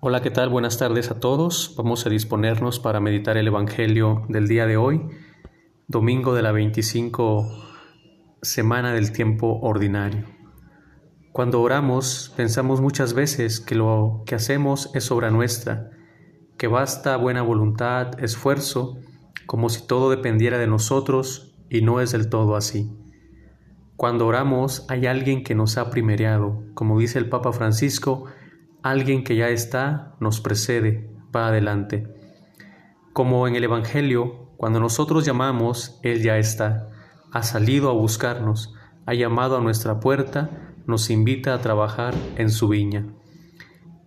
Hola, ¿qué tal? Buenas tardes a todos. Vamos a disponernos para meditar el Evangelio del día de hoy, domingo de la 25 semana del tiempo ordinario. Cuando oramos, pensamos muchas veces que lo que hacemos es obra nuestra, que basta buena voluntad, esfuerzo, como si todo dependiera de nosotros y no es del todo así. Cuando oramos hay alguien que nos ha primereado, como dice el Papa Francisco, alguien que ya está, nos precede, va adelante. Como en el Evangelio, cuando nosotros llamamos, Él ya está, ha salido a buscarnos, ha llamado a nuestra puerta, nos invita a trabajar en su viña.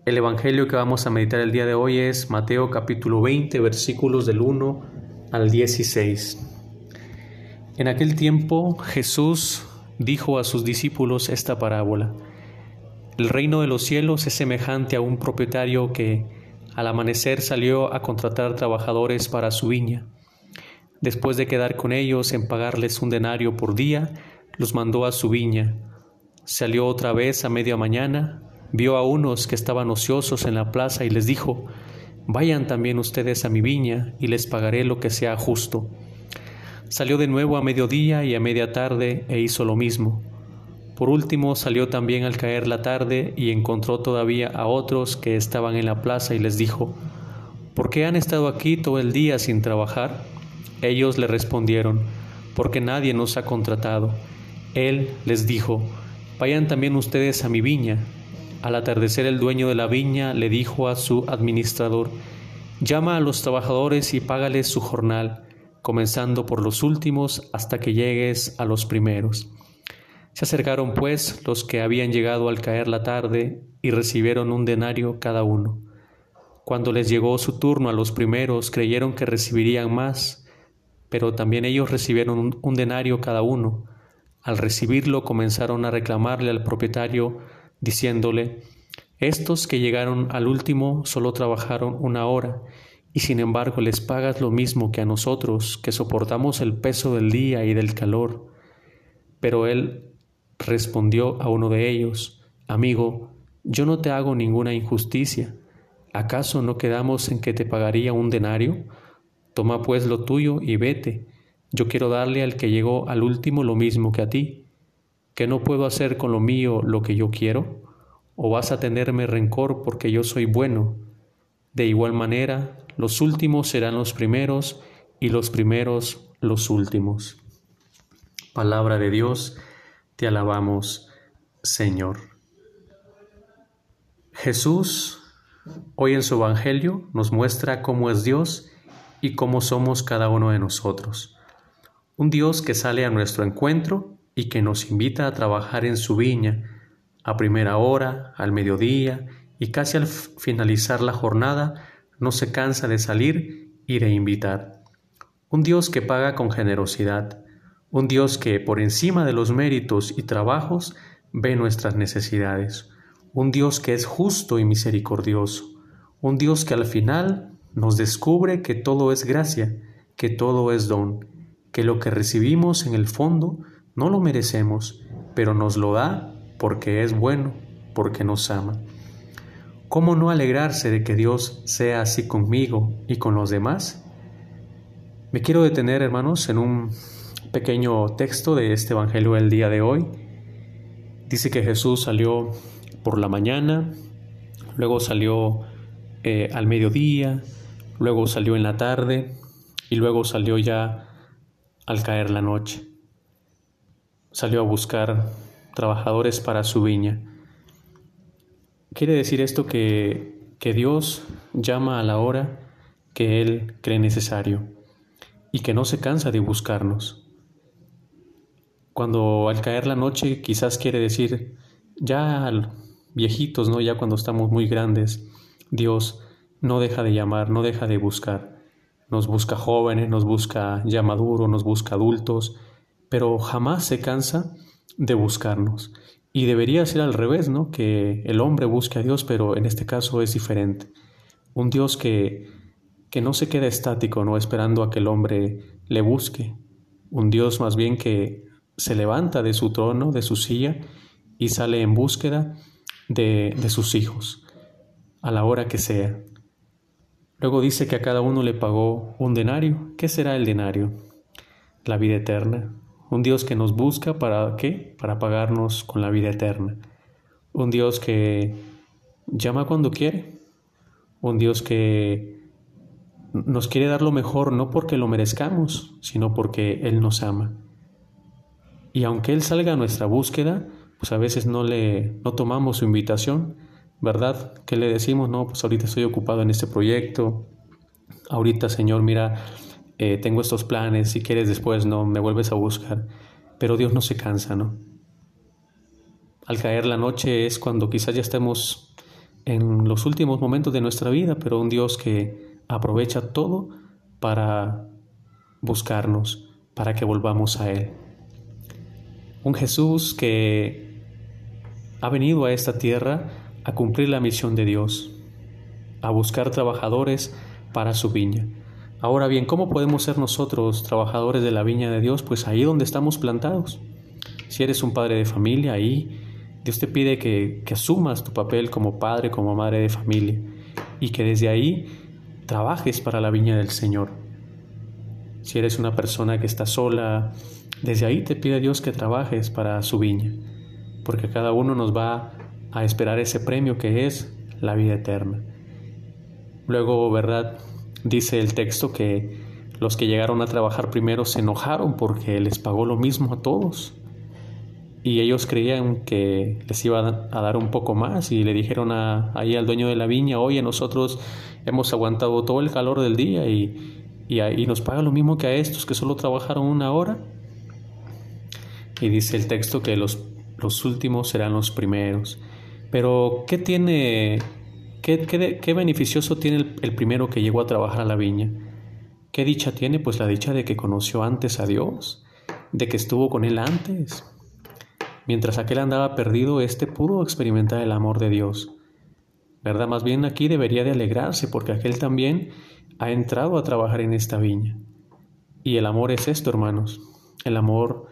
El Evangelio que vamos a meditar el día de hoy es Mateo capítulo 20, versículos del 1 al 16. En aquel tiempo Jesús dijo a sus discípulos esta parábola. El reino de los cielos es semejante a un propietario que al amanecer salió a contratar trabajadores para su viña. Después de quedar con ellos en pagarles un denario por día, los mandó a su viña. Salió otra vez a media mañana, vio a unos que estaban ociosos en la plaza y les dijo, Vayan también ustedes a mi viña y les pagaré lo que sea justo. Salió de nuevo a mediodía y a media tarde e hizo lo mismo. Por último salió también al caer la tarde y encontró todavía a otros que estaban en la plaza y les dijo, ¿por qué han estado aquí todo el día sin trabajar? Ellos le respondieron, porque nadie nos ha contratado. Él les dijo, vayan también ustedes a mi viña. Al atardecer el dueño de la viña le dijo a su administrador, llama a los trabajadores y págales su jornal, comenzando por los últimos hasta que llegues a los primeros. Se acercaron pues los que habían llegado al caer la tarde y recibieron un denario cada uno. Cuando les llegó su turno a los primeros, creyeron que recibirían más, pero también ellos recibieron un, denario cada uno. Al recibirlo comenzaron a reclamarle al propietario, diciéndole, estos que llegaron al último solo trabajaron una hora, y sin embargo les pagas lo mismo que a nosotros, que soportamos el peso del día y del calor. Pero él Respondió a uno de ellos, Amigo, yo no te hago ninguna injusticia. ¿Acaso no quedamos en que te pagaría un denario? Toma pues lo tuyo y vete. Yo quiero darle al que llegó al último lo mismo que a ti. ¿Que no puedo hacer con lo mío lo que yo quiero? ¿O vas a tenerme rencor porque yo soy bueno? De igual manera, los últimos serán los primeros y los primeros los últimos. Palabra de Dios, te alabamos, Señor. Jesús, hoy en su Evangelio, nos muestra cómo es Dios y cómo somos cada uno de nosotros. Un Dios que sale a nuestro encuentro y que nos invita a trabajar en su viña, a primera hora, al mediodía y casi al finalizar la jornada, no se cansa de salir y de invitar. Un Dios que paga con generosidad, un Dios que por encima de los méritos y trabajos ve nuestras necesidades, un Dios que es justo y misericordioso, un Dios que al final nos descubre que todo es gracia, que todo es don, que lo que recibimos en el fondo no lo merecemos, pero nos lo da porque es bueno, porque nos ama. ¿Cómo no alegrarse de que Dios sea así conmigo y con los demás? Me quiero detener, hermanos, en un pequeño texto de este Evangelio del día de hoy. Dice que Jesús salió por la mañana, luego salió eh, al mediodía, luego salió en la tarde y luego salió ya al caer la noche. Salió a buscar trabajadores para su viña. Quiere decir esto que, que Dios llama a la hora que Él cree necesario y que no se cansa de buscarnos. Cuando al caer la noche quizás quiere decir ya viejitos, ¿no? Ya cuando estamos muy grandes, Dios no deja de llamar, no deja de buscar. Nos busca jóvenes, nos busca ya maduros, nos busca adultos, pero jamás se cansa de buscarnos. Y debería ser al revés, ¿no? Que el hombre busque a Dios, pero en este caso es diferente. Un Dios que, que no se queda estático, ¿no? Esperando a que el hombre le busque. Un Dios más bien que se levanta de su trono, de su silla, y sale en búsqueda de, sus hijos. a la hora que sea. Luego dice que a cada uno le pagó un denario. ¿Qué será el denario? La vida eterna. Un Dios que nos busca para qué? Para pagarnos con la vida eterna. Un Dios que llama cuando quiere. Un Dios que nos quiere dar lo mejor no porque lo merezcamos, sino porque Él nos ama. Y aunque Él salga a nuestra búsqueda, pues a veces no le no tomamos su invitación, ¿verdad? Que le decimos, no, pues ahorita estoy ocupado en este proyecto, ahorita Señor, mira, eh, tengo estos planes, si quieres después, no, me vuelves a buscar. Pero Dios no se cansa, ¿no? Al caer la noche es cuando quizás ya estemos en los últimos momentos de nuestra vida, pero un Dios que aprovecha todo para buscarnos, para que volvamos a Él. Un Jesús que ha venido a esta tierra a cumplir la misión de Dios, a buscar trabajadores para su viña. Ahora bien, ¿cómo podemos ser nosotros trabajadores de la viña de Dios? Pues ahí donde estamos plantados. Si eres un padre de familia, ahí Dios te pide que, que asumas tu papel como padre, como madre de familia y que desde ahí trabajes para la viña del Señor. Si eres una persona que está sola, desde ahí te pide Dios que trabajes para su viña, porque cada uno nos va a esperar ese premio que es la vida eterna. Luego, ¿verdad? Dice el texto que los que llegaron a trabajar primero se enojaron porque les pagó lo mismo a todos. Y ellos creían que les iba a dar un poco más y le dijeron a, ahí al dueño de la viña, oye, nosotros hemos aguantado todo el calor del día y, y, nos paga lo mismo que a estos que solo trabajaron una hora. Y dice el texto que los, los últimos serán los primeros. Pero, ¿qué tiene, qué, qué, beneficioso tiene el, el, primero que llegó a trabajar a la viña? ¿Qué dicha tiene? Pues la dicha de que conoció antes a Dios, de que estuvo con Él antes. Mientras aquel andaba perdido, éste pudo experimentar el amor de Dios. ¿Verdad? Más bien aquí debería de alegrarse porque aquel también ha entrado a trabajar en esta viña. Y el amor es esto, hermanos. El amor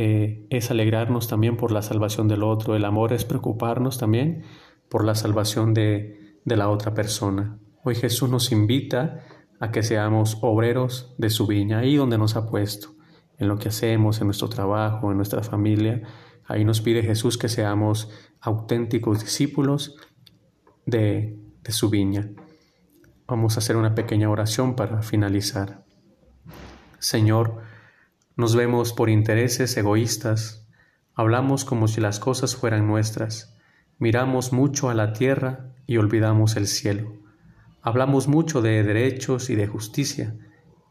eh, es alegrarnos también por la salvación del otro. El amor es preocuparnos también por la salvación de, de la otra persona. Hoy Jesús nos invita a que seamos obreros de su viña, ahí donde nos ha puesto, en lo que hacemos, en nuestro trabajo, en nuestra familia. Ahí nos pide Jesús que seamos auténticos discípulos de, de su viña. Vamos a hacer una pequeña oración para finalizar. Señor, nos vemos por intereses egoístas, hablamos como si las cosas fueran nuestras, miramos mucho a la tierra y olvidamos el cielo. Hablamos mucho de derechos y de justicia,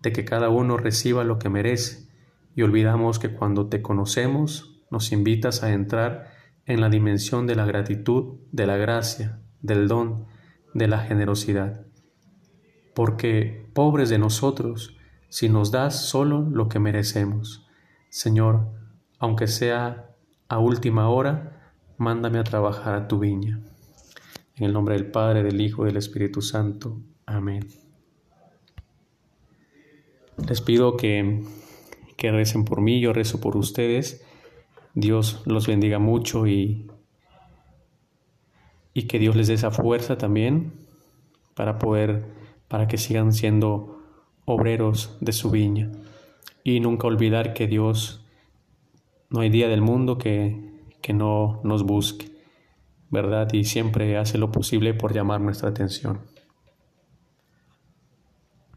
de que cada uno reciba lo que merece, y olvidamos que cuando te conocemos nos invitas a entrar en la dimensión de la gratitud, de la gracia, del don, de la generosidad. Porque, pobres de nosotros, si nos das solo lo que merecemos. Señor, aunque sea a última hora, mándame a trabajar a tu viña. En el nombre del Padre, del Hijo y del Espíritu Santo. Amén. Les pido que, que recen por mí, yo rezo por ustedes. Dios los bendiga mucho y, y que Dios les dé esa fuerza también para poder, para que sigan siendo obreros de su viña. Y nunca olvidar que Dios, no hay día del mundo que, que no nos busque, ¿verdad? Y siempre hace lo posible por llamar nuestra atención.